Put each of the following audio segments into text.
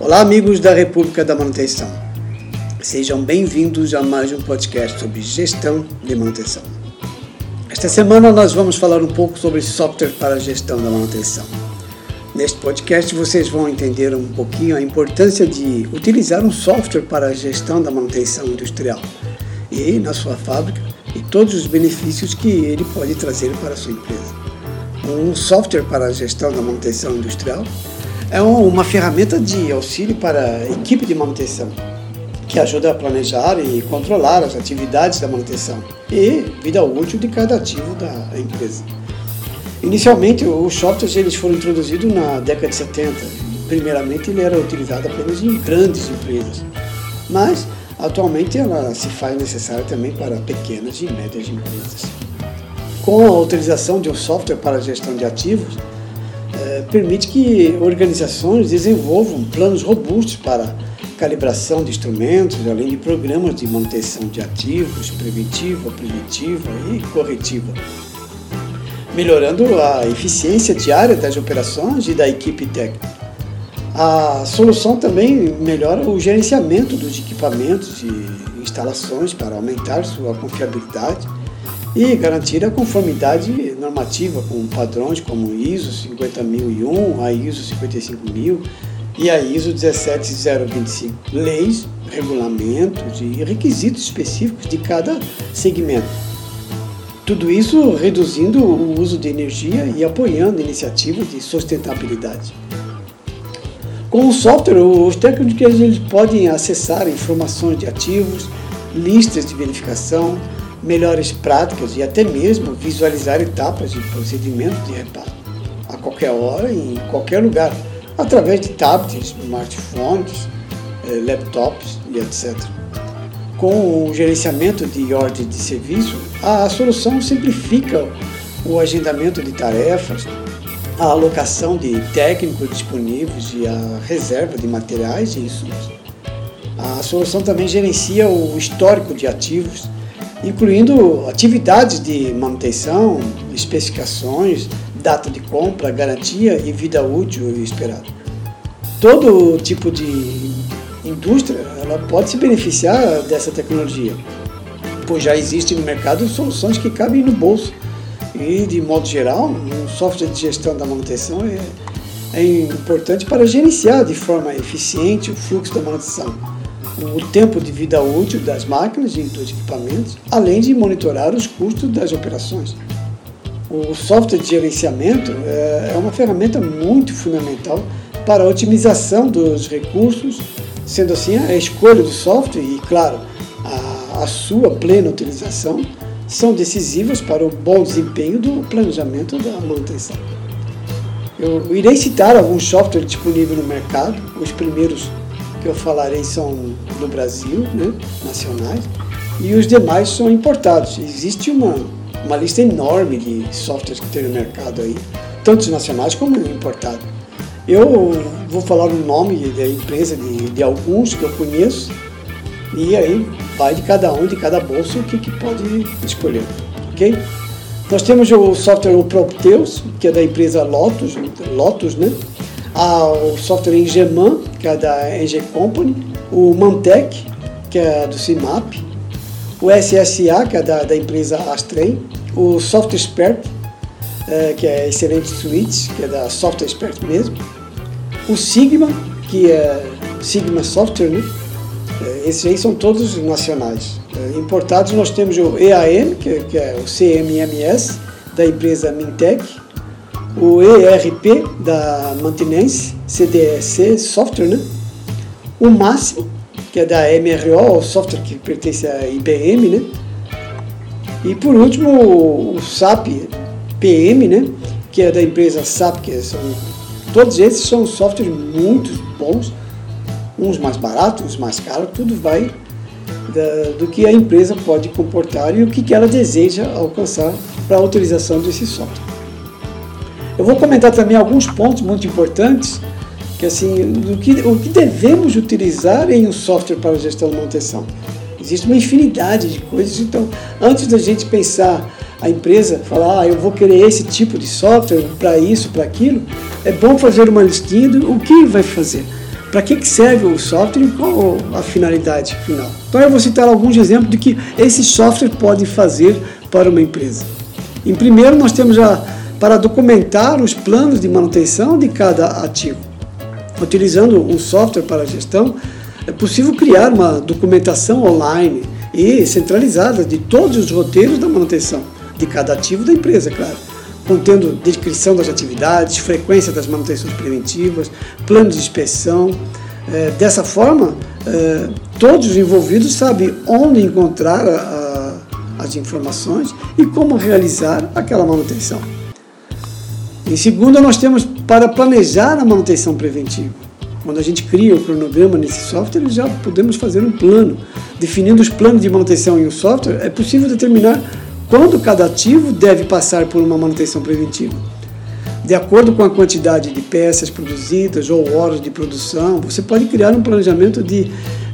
Olá, amigos da República da Manutenção. Sejam bem-vindos a mais um podcast sobre gestão de manutenção. Esta semana nós vamos falar um pouco sobre software para a gestão da manutenção. Neste podcast vocês vão entender um pouquinho a importância de utilizar um software para a gestão da manutenção industrial e na sua fábrica e todos os benefícios que ele pode trazer para a sua empresa. Um software para a gestão da manutenção industrial é uma ferramenta de auxílio para a equipe de manutenção, que ajuda a planejar e controlar as atividades da manutenção e vida útil de cada ativo da empresa. Inicialmente, os softwares eles foram introduzidos na década de 70. Primeiramente, ele era utilizado apenas em grandes empresas, mas atualmente ela se faz necessária também para pequenas e médias empresas. Com a utilização de um software para gestão de ativos, permite que organizações desenvolvam planos robustos para calibração de instrumentos, além de programas de manutenção de ativos, preventiva, primitiva e corretiva, melhorando a eficiência diária das operações e da equipe técnica. A solução também melhora o gerenciamento dos equipamentos e instalações para aumentar sua confiabilidade e garantir a conformidade normativa com padrões como ISO 50001, a ISO 55000 e a ISO 17025, leis, regulamentos e requisitos específicos de cada segmento. Tudo isso reduzindo o uso de energia e apoiando iniciativas de sustentabilidade. Com o software, os técnicos eles podem acessar informações de ativos, listas de verificação, melhores práticas e até mesmo visualizar etapas de procedimento de reparo a qualquer hora e em qualquer lugar, através de tablets, smartphones, eh, laptops e etc. Com o gerenciamento de ordem de serviço, a solução simplifica o agendamento de tarefas, a alocação de técnicos disponíveis e a reserva de materiais e insumos. A solução também gerencia o histórico de ativos incluindo atividades de manutenção, especificações, data de compra, garantia e vida útil esperada. Todo tipo de indústria ela pode se beneficiar dessa tecnologia, pois já existem no mercado soluções que cabem no bolso. E, de modo geral, um software de gestão da manutenção é, é importante para gerenciar de forma eficiente o fluxo da manutenção o tempo de vida útil das máquinas e dos equipamentos, além de monitorar os custos das operações. O software de gerenciamento é, é uma ferramenta muito fundamental para a otimização dos recursos, sendo assim a escolha do software e, claro, a, a sua plena utilização são decisivas para o bom desempenho do planejamento da manutenção. Eu irei citar alguns softwares disponíveis no mercado, os primeiros que eu falarei são do Brasil, né, nacionais, e os demais são importados. Existe uma, uma lista enorme de softwares que tem no mercado aí, tanto nacionais como importados. Eu vou falar o nome da empresa de, de alguns que eu conheço, e aí vai de cada um, de cada bolso, o que, que pode escolher, ok? Nós temos o software o Prometheus, que é da empresa Lotus, Lotus, né? o software Engeman, que é da Eng Company, o Mantec, que é do CIMAP, o SSA, que é da, da empresa Astrem, o Software Expert, é, que é excelente suíte, que é da Software Expert mesmo, o Sigma, que é Sigma Software, né? É, esses aí são todos nacionais. É, importados nós temos o EAM, que, que é o CMMS, da empresa Mintec, o ERP da Mantenance, CDC Software, né? o Máximo, que é da MRO, o software que pertence à IBM, né? E por último o SAP PM, né? que é da empresa SAP, que são todos esses são softwares muito bons, uns mais baratos, uns mais caros, tudo vai da, do que a empresa pode comportar e o que, que ela deseja alcançar para a utilização desse software. Eu vou comentar também alguns pontos muito importantes que assim, do que, o que devemos utilizar em um software para gestão de manutenção. Existe uma infinidade de coisas, então antes da gente pensar a empresa falar, ah, eu vou querer esse tipo de software para isso, para aquilo, é bom fazer uma listinha do o que vai fazer. para que, serve o software e qual a finalidade final. Então eu vou citar alguns exemplos de que esse software pode fazer para uma empresa. Em primeiro, nós temos a, para documentar os planos de manutenção de cada ativo. Utilizando um software para gestão, é possível criar uma documentação online e centralizada de todos os roteiros da manutenção de cada ativo da empresa, claro, contendo descrição das atividades, frequência das manutenções preventivas, plano de inspeção. É, dessa forma, é, todos os envolvidos sabem onde encontrar a, a, as informações e como realizar aquela manutenção. Em segundo, nós temos para planejar a manutenção preventiva. Quando a gente cria o cronograma nesse software, já podemos fazer um plano. Definindo os planos de manutenção em um software, é possível determinar quando cada ativo deve passar por uma manutenção preventiva. De acordo com a quantidade de peças produzidas ou horas de produção, você pode criar um planejamento de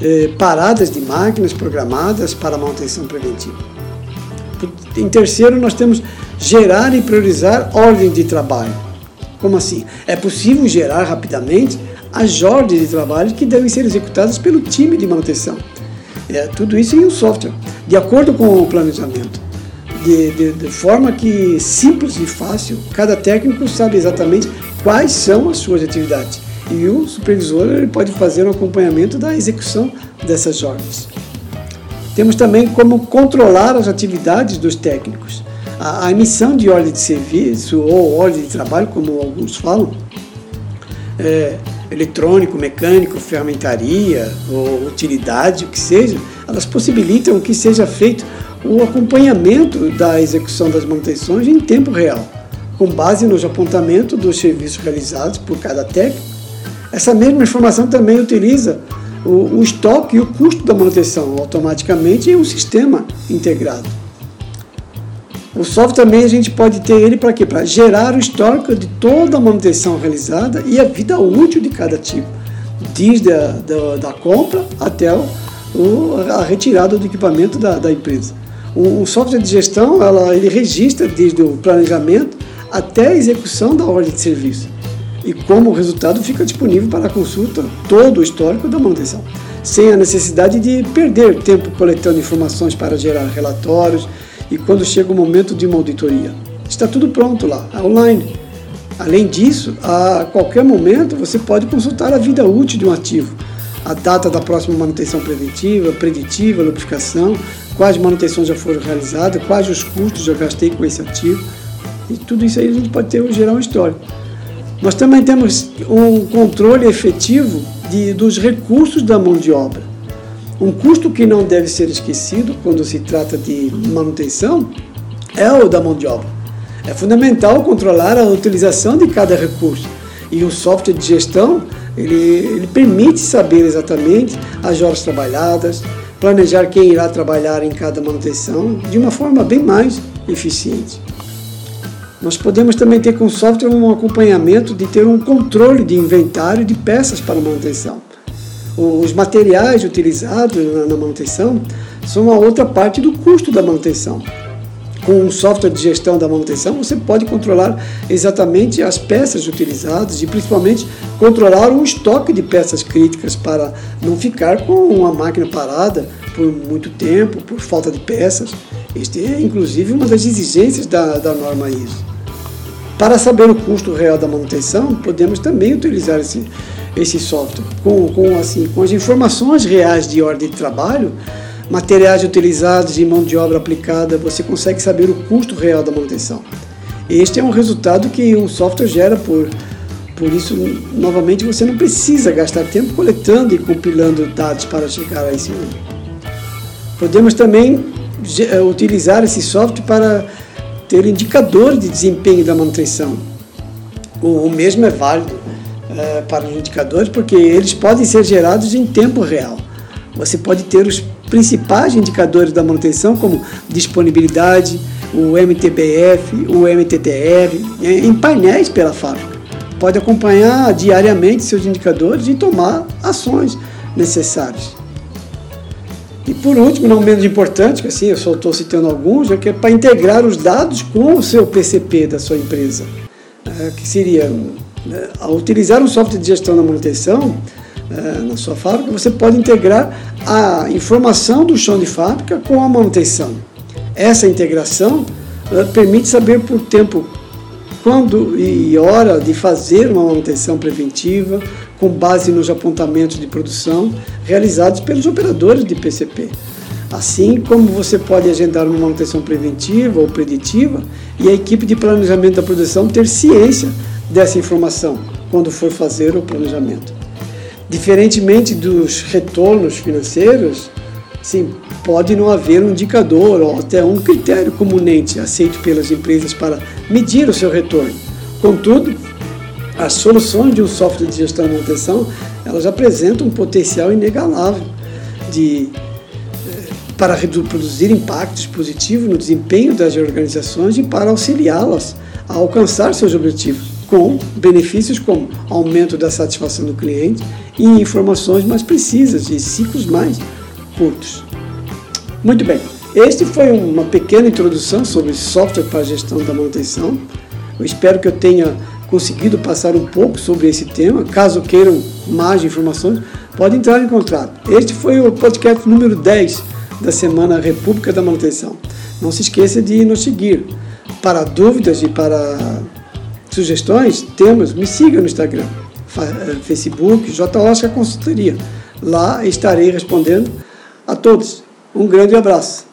eh, paradas de máquinas programadas para manutenção preventiva. Em terceiro, nós temos gerar e priorizar ordem de trabalho. Como assim? É possível gerar rapidamente as ordens de trabalho que devem ser executadas pelo time de manutenção. É, tudo isso em um software, de acordo com o planejamento. De, de, de, forma que simples e fácil, cada técnico sabe exatamente quais são as suas atividades e o supervisor ele pode fazer um acompanhamento da execução dessas ordens. Temos também como controlar as atividades dos técnicos. A, emissão de ordem de serviço ou ordem de trabalho, como alguns falam, é, eletrônico, mecânico, ferramentaria ou utilidade, o que seja, elas possibilitam que seja feito o acompanhamento da execução das manutenções em tempo real, com base nos apontamentos dos serviços realizados por cada técnico. Essa mesma informação também utiliza o, o estoque e o custo da manutenção automaticamente em um sistema integrado. O software também a gente pode ter ele para quê? Para gerar o histórico de toda a manutenção realizada e a vida útil de cada tipo, desde a da, da compra até o, a retirada do equipamento da, da empresa. O, o, software de gestão ela, ele registra desde o planejamento até a execução da ordem de serviço. E como resultado fica disponível para consulta todo o histórico da manutenção, sem a necessidade de perder tempo coletando informações para gerar relatórios e quando chega o momento de uma auditoria. Está tudo pronto lá, online. Além disso, a qualquer momento você pode consultar a vida útil de um ativo, a data da próxima manutenção preventiva, preditiva, lubrificação, quais manutenções já foram realizadas, quais os custos já gastei com esse ativo. E tudo isso aí a gente pode ter um histórico. Nós também temos um controle efetivo de, dos recursos da mão de obra. Um custo que não deve ser esquecido quando se trata de manutenção é o da mão de obra. É fundamental controlar a utilização de cada recurso e o software de gestão ele, ele permite saber exatamente as horas trabalhadas, planejar quem irá trabalhar em cada manutenção de uma forma bem mais eficiente. Nós podemos também ter com o software um acompanhamento de ter um controle de inventário de peças para manutenção os materiais utilizados na manutenção são uma outra parte do custo da manutenção. Com um software de gestão da manutenção, você pode controlar exatamente as peças utilizadas e principalmente controlar o estoque de peças críticas para não ficar com uma máquina parada por muito tempo, por falta de peças. Este é inclusive uma das exigências da, da norma ISO. Para saber o custo real da manutenção, podemos também utilizar esse, esse software com, com, assim, com as informações reais de ordem de trabalho, materiais utilizados e mão de obra aplicada, você consegue saber o custo real da manutenção. Este é um resultado que um software gera por por isso, novamente, você não precisa gastar tempo coletando e compilando dados para chegar a esse número. Podemos também eh, utilizar esse software para ter indicadores de desempenho da manutenção. O mesmo é válido é, para os indicadores, porque eles podem ser gerados em tempo real. Você pode ter os principais indicadores da manutenção, como disponibilidade, o MTBF, o MTTR, em painéis pela fábrica. Pode acompanhar diariamente seus indicadores e tomar ações necessárias. E por último, não menos importante, que assim eu só estou citando alguns, é que é para integrar os dados com o seu PCP da sua empresa, é, que seria ao utilizar um software de gestão da manutenção, é, na sua fábrica, você pode integrar a informação do chão de fábrica com a manutenção. Essa integração é, permite saber por tempo quando e hora de fazer uma manutenção preventiva com base nos apontamentos de produção realizados pelos operadores de PCP. Assim como você pode agendar uma manutenção preventiva ou preditiva e a equipe de planejamento da produção ter ciência dessa informação quando for fazer o planejamento. Diferentemente dos retornos financeiros, sim, pode não haver um indicador ou até um critério comunente aceito pelas empresas para medir o seu retorno. Contudo, as soluções de um software de gestão e manutenção, elas apresentam um potencial inegalável de para produzir impactos positivos no desempenho das organizações e para auxiliá-las a alcançar seus objetivos, com benefícios como aumento da satisfação do cliente e informações mais precisas e ciclos mais curtos. Muito bem, este foi uma pequena introdução sobre software para gestão da manutenção. Eu espero que eu tenha conseguido passar um pouco sobre esse tema. Caso queiram mais informações, pode entrar em contato. Este foi o podcast número 10 da Semana República da Manutenção. Não se esqueça de nos seguir. Para dúvidas e para sugestões, temas, me siga no Instagram, eh, Facebook, J. Oscar Consultoria. Lá estarei respondendo a todos. Um grande abraço.